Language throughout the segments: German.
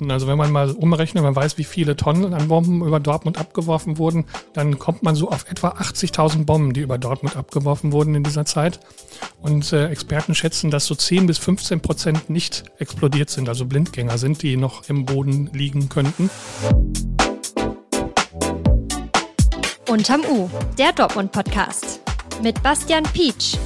Also wenn man mal umrechnet, man weiß, wie viele Tonnen an Bomben über Dortmund abgeworfen wurden, dann kommt man so auf etwa 80.000 Bomben, die über Dortmund abgeworfen wurden in dieser Zeit. Und äh, Experten schätzen, dass so 10 bis 15 Prozent nicht explodiert sind, also Blindgänger sind, die noch im Boden liegen könnten. Unterm U, der Dortmund-Podcast mit Bastian Pietsch.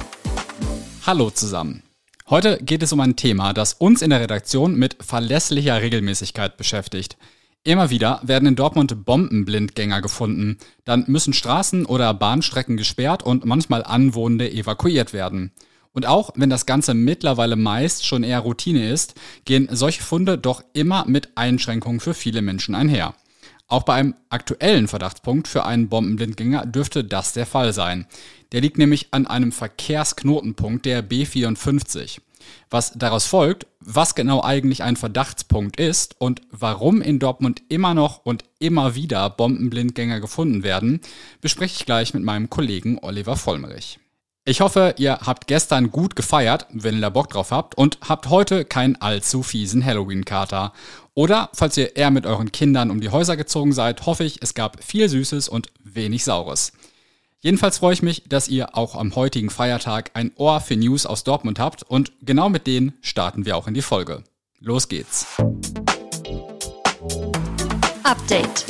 Hallo zusammen. Heute geht es um ein Thema, das uns in der Redaktion mit verlässlicher Regelmäßigkeit beschäftigt. Immer wieder werden in Dortmund Bombenblindgänger gefunden. Dann müssen Straßen oder Bahnstrecken gesperrt und manchmal Anwohnende evakuiert werden. Und auch wenn das Ganze mittlerweile meist schon eher Routine ist, gehen solche Funde doch immer mit Einschränkungen für viele Menschen einher. Auch bei einem aktuellen Verdachtspunkt für einen Bombenblindgänger dürfte das der Fall sein. Der liegt nämlich an einem Verkehrsknotenpunkt der B54. Was daraus folgt, was genau eigentlich ein Verdachtspunkt ist und warum in Dortmund immer noch und immer wieder Bombenblindgänger gefunden werden, bespreche ich gleich mit meinem Kollegen Oliver Vollmerich. Ich hoffe, ihr habt gestern gut gefeiert, wenn ihr da Bock drauf habt, und habt heute keinen allzu fiesen Halloween-Kater. Oder, falls ihr eher mit euren Kindern um die Häuser gezogen seid, hoffe ich, es gab viel Süßes und wenig Saures. Jedenfalls freue ich mich, dass ihr auch am heutigen Feiertag ein Ohr für News aus Dortmund habt und genau mit denen starten wir auch in die Folge. Los geht's. Update.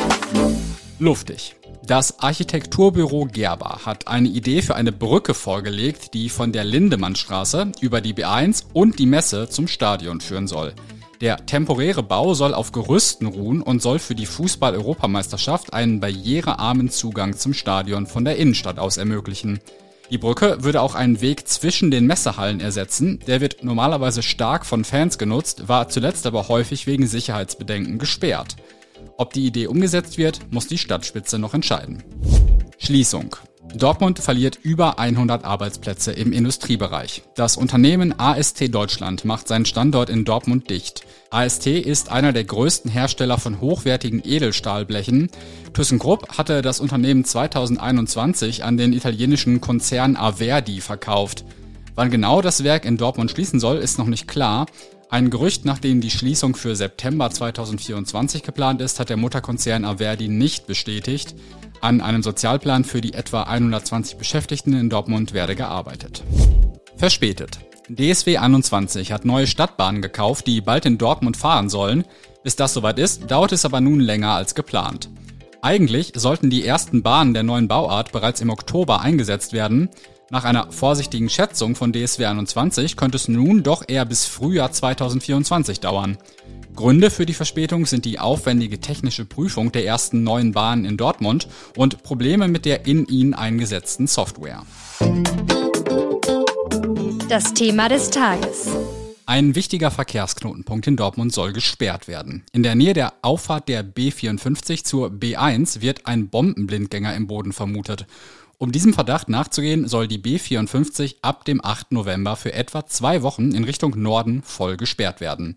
Luftig. Das Architekturbüro Gerber hat eine Idee für eine Brücke vorgelegt, die von der Lindemannstraße über die B1 und die Messe zum Stadion führen soll. Der temporäre Bau soll auf Gerüsten ruhen und soll für die Fußball-Europameisterschaft einen barrierearmen Zugang zum Stadion von der Innenstadt aus ermöglichen. Die Brücke würde auch einen Weg zwischen den Messehallen ersetzen. Der wird normalerweise stark von Fans genutzt, war zuletzt aber häufig wegen Sicherheitsbedenken gesperrt. Ob die Idee umgesetzt wird, muss die Stadtspitze noch entscheiden. Schließung. Dortmund verliert über 100 Arbeitsplätze im Industriebereich. Das Unternehmen AST Deutschland macht seinen Standort in Dortmund dicht. AST ist einer der größten Hersteller von hochwertigen Edelstahlblechen. ThyssenKrupp hatte das Unternehmen 2021 an den italienischen Konzern Averdi verkauft. Wann genau das Werk in Dortmund schließen soll, ist noch nicht klar. Ein Gerücht, nach dem die Schließung für September 2024 geplant ist, hat der Mutterkonzern Averdi nicht bestätigt. An einem Sozialplan für die etwa 120 Beschäftigten in Dortmund werde gearbeitet. Verspätet. DSW 21 hat neue Stadtbahnen gekauft, die bald in Dortmund fahren sollen. Bis das soweit ist, dauert es aber nun länger als geplant. Eigentlich sollten die ersten Bahnen der neuen Bauart bereits im Oktober eingesetzt werden. Nach einer vorsichtigen Schätzung von DSW 21 könnte es nun doch eher bis Frühjahr 2024 dauern. Gründe für die Verspätung sind die aufwendige technische Prüfung der ersten neuen Bahnen in Dortmund und Probleme mit der in ihnen eingesetzten Software. Das Thema des Tages. Ein wichtiger Verkehrsknotenpunkt in Dortmund soll gesperrt werden. In der Nähe der Auffahrt der B54 zur B1 wird ein Bombenblindgänger im Boden vermutet. Um diesem Verdacht nachzugehen, soll die B54 ab dem 8. November für etwa zwei Wochen in Richtung Norden voll gesperrt werden.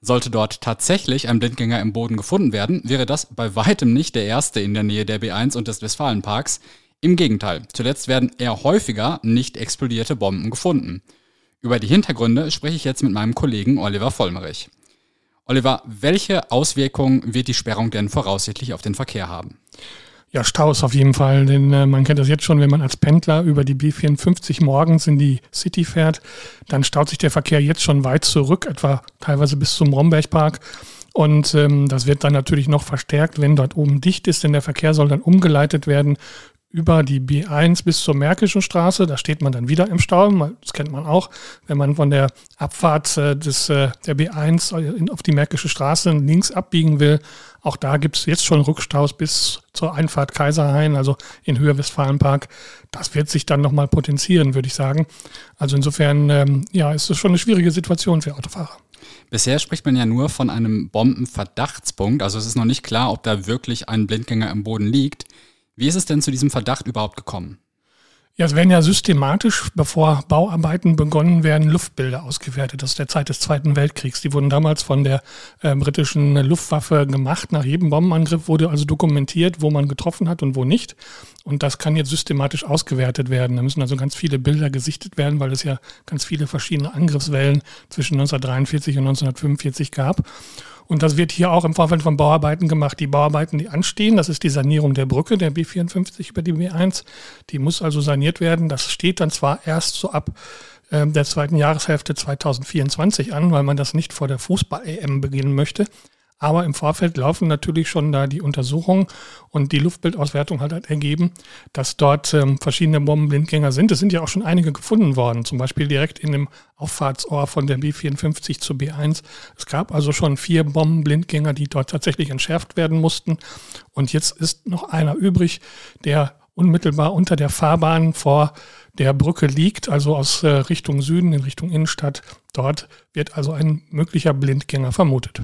Sollte dort tatsächlich ein Blindgänger im Boden gefunden werden, wäre das bei weitem nicht der erste in der Nähe der B1 und des Westfalenparks. Im Gegenteil, zuletzt werden eher häufiger nicht explodierte Bomben gefunden. Über die Hintergründe spreche ich jetzt mit meinem Kollegen Oliver Vollmerich. Oliver, welche Auswirkungen wird die Sperrung denn voraussichtlich auf den Verkehr haben? Ja, Staus auf jeden Fall, denn äh, man kennt das jetzt schon, wenn man als Pendler über die B54 morgens in die City fährt, dann staut sich der Verkehr jetzt schon weit zurück, etwa teilweise bis zum Rombergpark. Und ähm, das wird dann natürlich noch verstärkt, wenn dort oben dicht ist, denn der Verkehr soll dann umgeleitet werden über die B1 bis zur Märkischen Straße. Da steht man dann wieder im Stau. Das kennt man auch, wenn man von der Abfahrt äh, des, äh, der B1 auf die Märkische Straße links abbiegen will. Auch da gibt es jetzt schon Rückstaus bis zur Einfahrt Kaiserhain, also in Höhe Westfalenpark. Das wird sich dann nochmal potenzieren, würde ich sagen. Also insofern, ähm, ja, ist es schon eine schwierige Situation für Autofahrer. Bisher spricht man ja nur von einem Bombenverdachtspunkt. Also es ist noch nicht klar, ob da wirklich ein Blindgänger im Boden liegt. Wie ist es denn zu diesem Verdacht überhaupt gekommen? Ja, es werden ja systematisch, bevor Bauarbeiten begonnen werden, Luftbilder ausgewertet. Das ist der Zeit des Zweiten Weltkriegs. Die wurden damals von der äh, britischen Luftwaffe gemacht. Nach jedem Bombenangriff wurde also dokumentiert, wo man getroffen hat und wo nicht. Und das kann jetzt systematisch ausgewertet werden. Da müssen also ganz viele Bilder gesichtet werden, weil es ja ganz viele verschiedene Angriffswellen zwischen 1943 und 1945 gab. Und das wird hier auch im Vorfeld von Bauarbeiten gemacht. Die Bauarbeiten, die anstehen, das ist die Sanierung der Brücke, der B54 über die B1. Die muss also saniert werden. Das steht dann zwar erst so ab äh, der zweiten Jahreshälfte 2024 an, weil man das nicht vor der Fußball-EM beginnen möchte. Aber im Vorfeld laufen natürlich schon da die Untersuchungen und die Luftbildauswertung hat halt ergeben, dass dort ähm, verschiedene Bombenblindgänger sind. Es sind ja auch schon einige gefunden worden, zum Beispiel direkt in dem Auffahrtsohr von der B54 zu B1. Es gab also schon vier Bombenblindgänger, die dort tatsächlich entschärft werden mussten. Und jetzt ist noch einer übrig, der unmittelbar unter der Fahrbahn vor der Brücke liegt, also aus äh, Richtung Süden in Richtung Innenstadt. Dort wird also ein möglicher Blindgänger vermutet.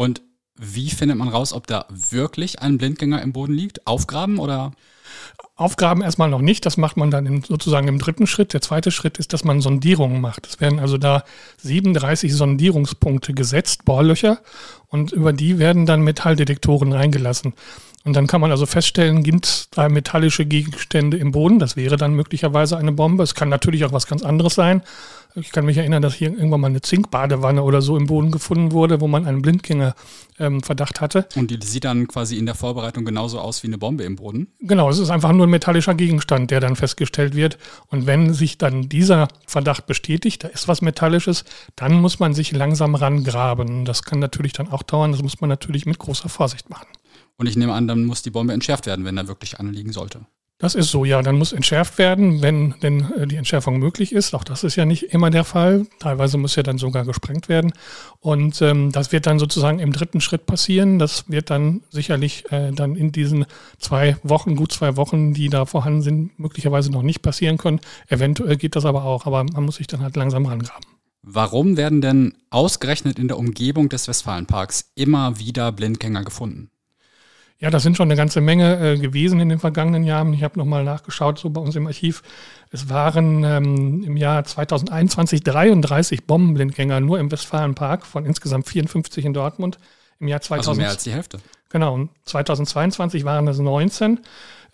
Und wie findet man raus, ob da wirklich ein Blindgänger im Boden liegt? Aufgraben oder? Aufgraben erstmal noch nicht. Das macht man dann sozusagen im dritten Schritt. Der zweite Schritt ist, dass man Sondierungen macht. Es werden also da 37 Sondierungspunkte gesetzt, Bohrlöcher, und über die werden dann Metalldetektoren reingelassen. Und dann kann man also feststellen, gibt es da metallische Gegenstände im Boden. Das wäre dann möglicherweise eine Bombe. Es kann natürlich auch was ganz anderes sein. Ich kann mich erinnern, dass hier irgendwann mal eine Zinkbadewanne oder so im Boden gefunden wurde, wo man einen Blindgänger-Verdacht ähm, hatte. Und die sieht dann quasi in der Vorbereitung genauso aus wie eine Bombe im Boden? Genau, es ist einfach nur ein metallischer Gegenstand, der dann festgestellt wird. Und wenn sich dann dieser Verdacht bestätigt, da ist was Metallisches, dann muss man sich langsam rangraben. Das kann natürlich dann auch dauern. Das muss man natürlich mit großer Vorsicht machen. Und ich nehme an, dann muss die Bombe entschärft werden, wenn da wirklich eine liegen sollte. Das ist so, ja. Dann muss entschärft werden, wenn denn äh, die Entschärfung möglich ist. Auch das ist ja nicht immer der Fall. Teilweise muss ja dann sogar gesprengt werden. Und ähm, das wird dann sozusagen im dritten Schritt passieren. Das wird dann sicherlich äh, dann in diesen zwei Wochen, gut zwei Wochen, die da vorhanden sind, möglicherweise noch nicht passieren können. Eventuell geht das aber auch, aber man muss sich dann halt langsam rangraben. Warum werden denn ausgerechnet in der Umgebung des Westfalenparks immer wieder Blindgänger gefunden? Ja, das sind schon eine ganze Menge äh, gewesen in den vergangenen Jahren. Ich habe nochmal nachgeschaut, so bei uns im Archiv. Es waren ähm, im Jahr 2021 33 Bombenblindgänger nur im Westfalenpark von insgesamt 54 in Dortmund. Im Jahr 2000, also mehr als die Hälfte. Genau, und 2022 waren es 19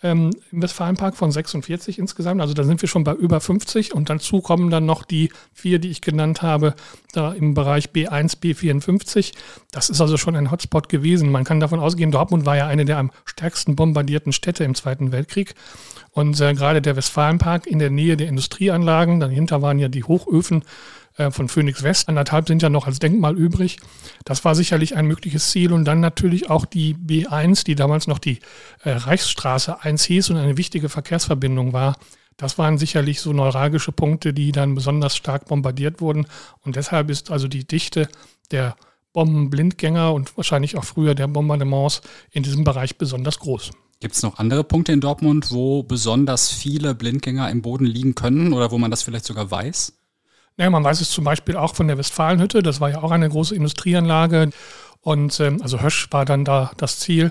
ähm, im Westfalenpark von 46 insgesamt. Also da sind wir schon bei über 50 und dazu kommen dann noch die vier, die ich genannt habe, da im Bereich B1, B54. Das ist also schon ein Hotspot gewesen. Man kann davon ausgehen, Dortmund war ja eine der am stärksten bombardierten Städte im Zweiten Weltkrieg. Und äh, gerade der Westfalenpark in der Nähe der Industrieanlagen, dahinter waren ja die Hochöfen, von Phoenix West. Anderthalb sind ja noch als Denkmal übrig. Das war sicherlich ein mögliches Ziel. Und dann natürlich auch die B1, die damals noch die äh, Reichsstraße 1 hieß und eine wichtige Verkehrsverbindung war. Das waren sicherlich so neuralgische Punkte, die dann besonders stark bombardiert wurden. Und deshalb ist also die Dichte der Bombenblindgänger und wahrscheinlich auch früher der Bombardements in diesem Bereich besonders groß. Gibt es noch andere Punkte in Dortmund, wo besonders viele Blindgänger im Boden liegen können oder wo man das vielleicht sogar weiß? Ja, man weiß es zum Beispiel auch von der Westfalenhütte. Das war ja auch eine große Industrieanlage. Und ähm, also Hösch war dann da das Ziel.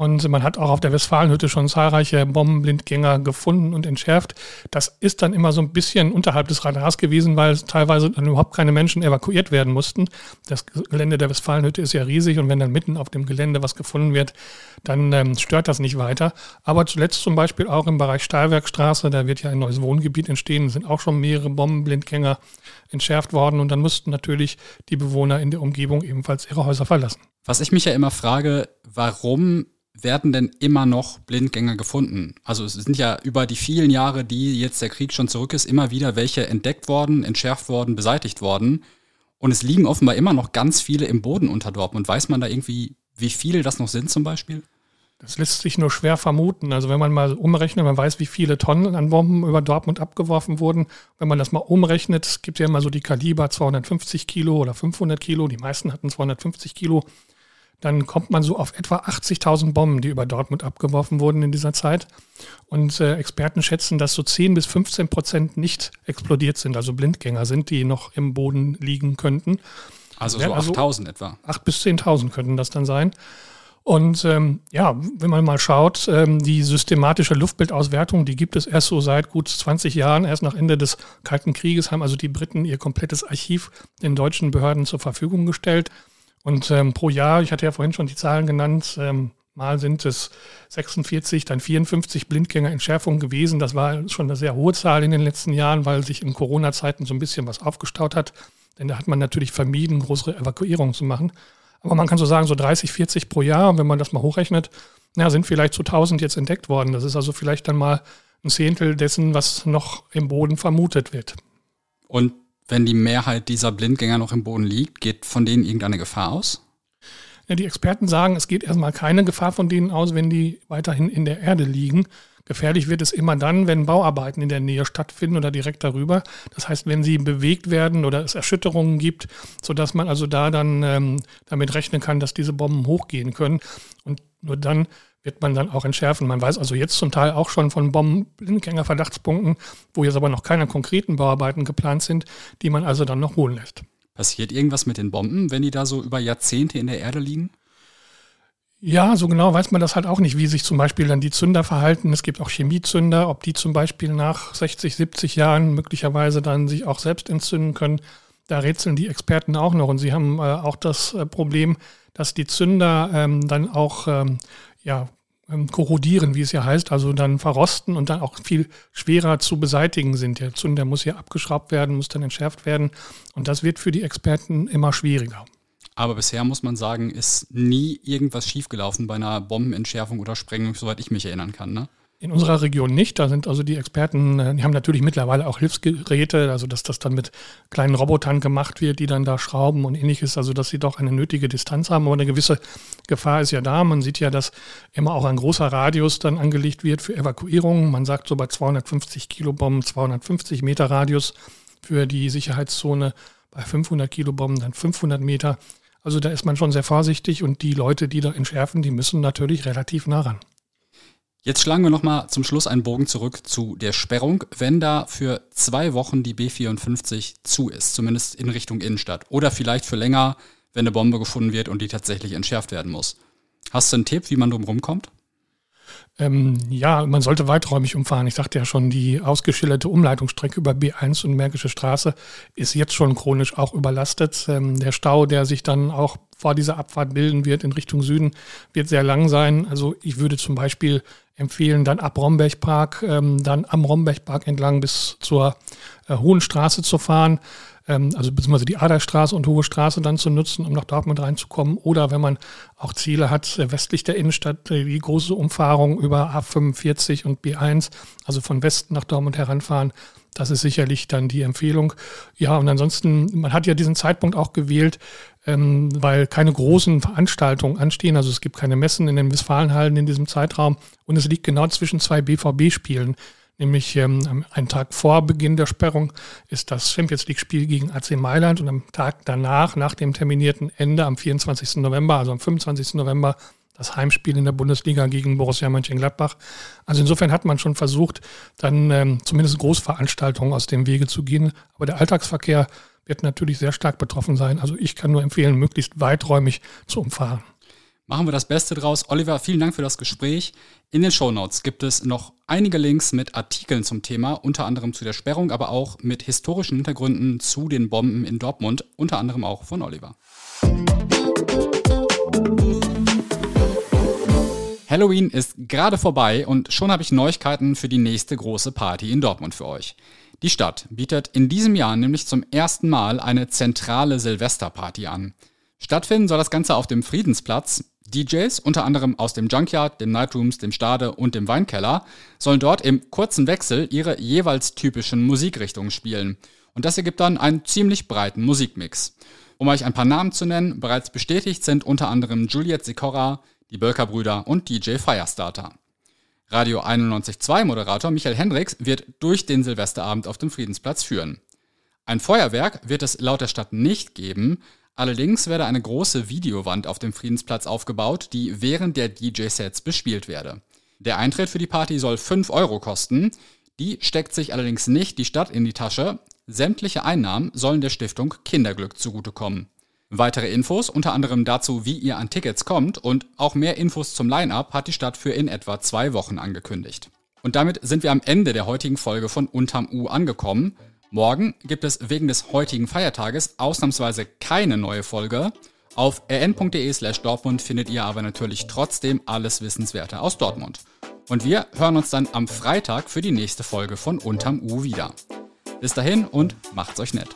Und man hat auch auf der Westfalenhütte schon zahlreiche Bombenblindgänger gefunden und entschärft. Das ist dann immer so ein bisschen unterhalb des Radars gewesen, weil teilweise dann überhaupt keine Menschen evakuiert werden mussten. Das Gelände der Westfalenhütte ist ja riesig und wenn dann mitten auf dem Gelände was gefunden wird, dann ähm, stört das nicht weiter. Aber zuletzt zum Beispiel auch im Bereich Stahlwerkstraße, da wird ja ein neues Wohngebiet entstehen, sind auch schon mehrere Bombenblindgänger entschärft worden und dann mussten natürlich die Bewohner in der Umgebung ebenfalls ihre Häuser verlassen. Was ich mich ja immer frage, warum werden denn immer noch Blindgänger gefunden? Also es sind ja über die vielen Jahre, die jetzt der Krieg schon zurück ist, immer wieder welche entdeckt worden, entschärft worden, beseitigt worden. Und es liegen offenbar immer noch ganz viele im Boden unter Dortmund. Weiß man da irgendwie, wie viele das noch sind zum Beispiel? Das lässt sich nur schwer vermuten. Also wenn man mal umrechnet, man weiß, wie viele Tonnen an Bomben über Dortmund abgeworfen wurden. Wenn man das mal umrechnet, es gibt ja immer so die Kaliber 250 Kilo oder 500 Kilo. Die meisten hatten 250 Kilo dann kommt man so auf etwa 80.000 Bomben, die über Dortmund abgeworfen wurden in dieser Zeit. Und äh, Experten schätzen, dass so 10 bis 15 Prozent nicht explodiert sind, also Blindgänger sind, die noch im Boden liegen könnten. Also so 8.000 also etwa. 8 bis 10.000 könnten das dann sein. Und ähm, ja, wenn man mal schaut, ähm, die systematische Luftbildauswertung, die gibt es erst so seit gut 20 Jahren. Erst nach Ende des Kalten Krieges haben also die Briten ihr komplettes Archiv den deutschen Behörden zur Verfügung gestellt. Und ähm, pro Jahr, ich hatte ja vorhin schon die Zahlen genannt, ähm, mal sind es 46, dann 54 Blindgängerentschärfungen gewesen. Das war schon eine sehr hohe Zahl in den letzten Jahren, weil sich in Corona-Zeiten so ein bisschen was aufgestaut hat. Denn da hat man natürlich vermieden, größere Evakuierungen zu machen. Aber man kann so sagen, so 30, 40 pro Jahr, wenn man das mal hochrechnet, ja, sind vielleicht so 1000 jetzt entdeckt worden. Das ist also vielleicht dann mal ein Zehntel dessen, was noch im Boden vermutet wird. Und wenn die Mehrheit dieser Blindgänger noch im Boden liegt, geht von denen irgendeine Gefahr aus? Ja, die Experten sagen, es geht erstmal keine Gefahr von denen aus, wenn die weiterhin in der Erde liegen. Gefährlich wird es immer dann, wenn Bauarbeiten in der Nähe stattfinden oder direkt darüber. Das heißt, wenn sie bewegt werden oder es Erschütterungen gibt, sodass man also da dann ähm, damit rechnen kann, dass diese Bomben hochgehen können. Und nur dann wird man dann auch entschärfen. Man weiß also jetzt zum Teil auch schon von Bombenblindgänger-Verdachtspunkten, wo jetzt aber noch keine konkreten Bauarbeiten geplant sind, die man also dann noch holen lässt. Passiert irgendwas mit den Bomben, wenn die da so über Jahrzehnte in der Erde liegen? Ja, so genau weiß man das halt auch nicht, wie sich zum Beispiel dann die Zünder verhalten. Es gibt auch Chemiezünder, ob die zum Beispiel nach 60, 70 Jahren möglicherweise dann sich auch selbst entzünden können. Da rätseln die Experten auch noch. Und sie haben äh, auch das äh, Problem, dass die Zünder ähm, dann auch ähm, ja, ähm, korrodieren, wie es ja heißt, also dann verrosten und dann auch viel schwerer zu beseitigen sind. Der Zünder muss ja abgeschraubt werden, muss dann entschärft werden. Und das wird für die Experten immer schwieriger. Aber bisher muss man sagen, ist nie irgendwas schiefgelaufen bei einer Bombenentschärfung oder Sprengung, soweit ich mich erinnern kann. Ne? In unserer Region nicht. Da sind also die Experten, äh, die haben natürlich mittlerweile auch Hilfsgeräte, also dass das dann mit kleinen Robotern gemacht wird, die dann da schrauben und ähnliches, also dass sie doch eine nötige Distanz haben. Aber eine gewisse Gefahr ist ja da. Man sieht ja, dass immer auch ein großer Radius dann angelegt wird für Evakuierungen. Man sagt so bei 250 Kilobomben 250 Meter Radius für die Sicherheitszone, bei 500 Kilobomben dann 500 Meter. Also da ist man schon sehr vorsichtig und die Leute, die da entschärfen, die müssen natürlich relativ nah ran. Jetzt schlagen wir nochmal zum Schluss einen Bogen zurück zu der Sperrung, wenn da für zwei Wochen die B54 zu ist, zumindest in Richtung Innenstadt. Oder vielleicht für länger, wenn eine Bombe gefunden wird und die tatsächlich entschärft werden muss. Hast du einen Tipp, wie man drum rumkommt? Ähm, ja, man sollte weiträumig umfahren. Ich sagte ja schon, die ausgeschilderte Umleitungsstrecke über B1 und Märkische Straße ist jetzt schon chronisch auch überlastet. Ähm, der Stau, der sich dann auch vor dieser Abfahrt bilden wird in Richtung Süden, wird sehr lang sein. Also ich würde zum Beispiel empfehlen, dann ab Rombergpark, ähm, dann am Rombergpark entlang bis zur äh, Hohen zu fahren ähm, also beziehungsweise die Aderstraße und Hohe Straße dann zu nutzen, um nach Dortmund reinzukommen. Oder wenn man auch Ziele hat, äh, westlich der Innenstadt, äh, die große Umfahrung über A45 und B1, also von Westen nach Dortmund heranfahren. Das ist sicherlich dann die Empfehlung. Ja, und ansonsten, man hat ja diesen Zeitpunkt auch gewählt, ähm, weil keine großen Veranstaltungen anstehen. Also es gibt keine Messen in den Westfalenhallen in diesem Zeitraum. Und es liegt genau zwischen zwei BVB-Spielen. Nämlich ähm, einen Tag vor Beginn der Sperrung ist das Champions League-Spiel gegen AC Mailand und am Tag danach, nach dem terminierten Ende, am 24. November, also am 25. November, das Heimspiel in der Bundesliga gegen Borussia Mönchengladbach. Also insofern hat man schon versucht, dann ähm, zumindest Großveranstaltungen aus dem Wege zu gehen. Aber der Alltagsverkehr wird natürlich sehr stark betroffen sein. Also ich kann nur empfehlen, möglichst weiträumig zu umfahren. Machen wir das Beste draus. Oliver, vielen Dank für das Gespräch. In den Show Notes gibt es noch einige Links mit Artikeln zum Thema, unter anderem zu der Sperrung, aber auch mit historischen Hintergründen zu den Bomben in Dortmund, unter anderem auch von Oliver. Halloween ist gerade vorbei und schon habe ich Neuigkeiten für die nächste große Party in Dortmund für euch. Die Stadt bietet in diesem Jahr nämlich zum ersten Mal eine zentrale Silvesterparty an. Stattfinden soll das Ganze auf dem Friedensplatz. DJs, unter anderem aus dem Junkyard, dem Nightrooms, dem Stade und dem Weinkeller, sollen dort im kurzen Wechsel ihre jeweils typischen Musikrichtungen spielen. Und das ergibt dann einen ziemlich breiten Musikmix. Um euch ein paar Namen zu nennen, bereits bestätigt sind unter anderem Juliet Sikora, die Bölker-Brüder und DJ Firestarter. Radio 91.2 Moderator Michael Hendricks wird durch den Silvesterabend auf dem Friedensplatz führen. Ein Feuerwerk wird es laut der Stadt nicht geben, Allerdings werde eine große Videowand auf dem Friedensplatz aufgebaut, die während der DJ-Sets bespielt werde. Der Eintritt für die Party soll 5 Euro kosten. Die steckt sich allerdings nicht die Stadt in die Tasche. Sämtliche Einnahmen sollen der Stiftung Kinderglück zugutekommen. Weitere Infos, unter anderem dazu, wie ihr an Tickets kommt und auch mehr Infos zum Line-Up hat die Stadt für in etwa zwei Wochen angekündigt. Und damit sind wir am Ende der heutigen Folge von Unterm U angekommen. Morgen gibt es wegen des heutigen Feiertages ausnahmsweise keine neue Folge. Auf rn.de slash Dortmund findet ihr aber natürlich trotzdem alles Wissenswerte aus Dortmund. Und wir hören uns dann am Freitag für die nächste Folge von Unterm U wieder. Bis dahin und macht's euch nett.